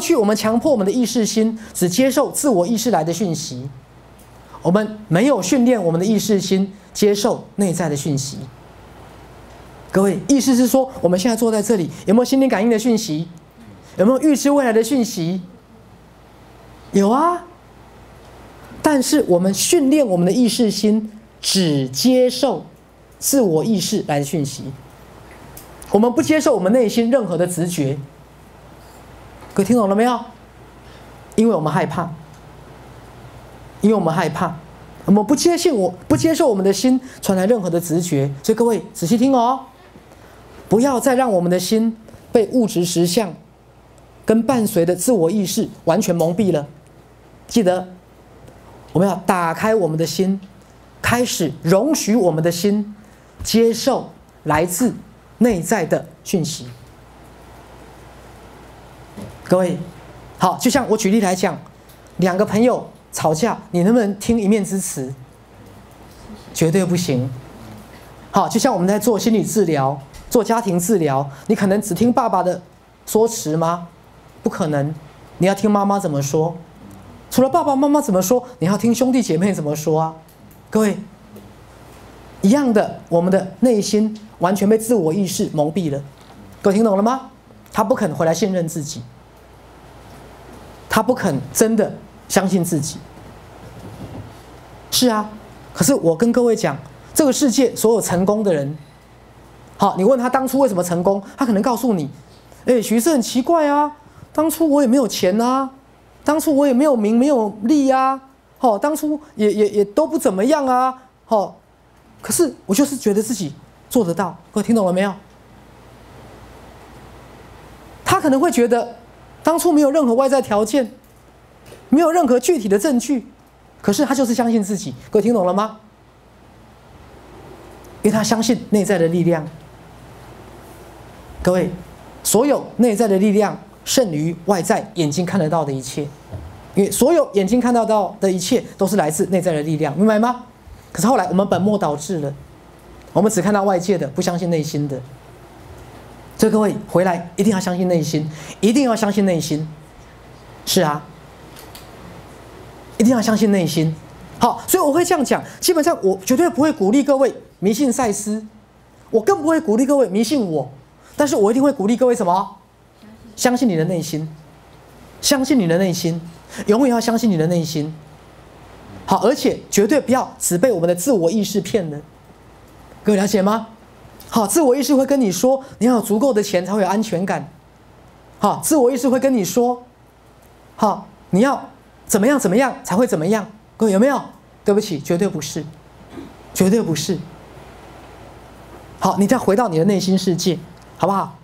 去我们强迫我们的意识心只接受自我意识来的讯息，我们没有训练我们的意识心接受内在的讯息。各位，意思是说，我们现在坐在这里，有没有心灵感应的讯息？有没有预知未来的讯息？有啊。但是我们训练我们的意识心只接受自我意识来的讯息，我们不接受我们内心任何的直觉。各位听懂了没有？因为我们害怕，因为我们害怕，我们不接信我不接受我们的心传来任何的直觉。所以各位仔细听哦，不要再让我们的心被物质实相跟伴随的自我意识完全蒙蔽了。记得。我们要打开我们的心，开始容许我们的心接受来自内在的讯息。各位，好，就像我举例来讲，两个朋友吵架，你能不能听一面之词？绝对不行。好，就像我们在做心理治疗、做家庭治疗，你可能只听爸爸的说辞吗？不可能，你要听妈妈怎么说。除了爸爸妈妈怎么说，你要听兄弟姐妹怎么说啊？各位，一样的，我们的内心完全被自我意识蒙蔽了。各位听懂了吗？他不肯回来信任自己，他不肯真的相信自己。是啊，可是我跟各位讲，这个世界所有成功的人，好，你问他当初为什么成功，他可能告诉你：，哎，徐师很奇怪啊，当初我也没有钱啊。当初我也没有名没有利呀，好，当初也也也都不怎么样啊，好，可是我就是觉得自己做得到，各位听懂了没有？他可能会觉得，当初没有任何外在条件，没有任何具体的证据，可是他就是相信自己，各位听懂了吗？因为他相信内在的力量。各位，所有内在的力量。胜于外在眼睛看得到的一切，因为所有眼睛看得到的一切都是来自内在的力量，明白吗？可是后来我们本末倒置了，我们只看到外界的，不相信内心的。所以各位回来一定要相信内心，一定要相信内心。是啊，一定要相信内心。好，所以我会这样讲，基本上我绝对不会鼓励各位迷信赛斯，我更不会鼓励各位迷信我，但是我一定会鼓励各位什么？相信你的内心，相信你的内心，永远要相信你的内心。好，而且绝对不要只被我们的自我意识骗了。各位了解吗？好，自我意识会跟你说，你要有足够的钱才会有安全感。好，自我意识会跟你说，好，你要怎么样怎么样才会怎么样。各位有没有？对不起，绝对不是，绝对不是。好，你再回到你的内心世界，好不好？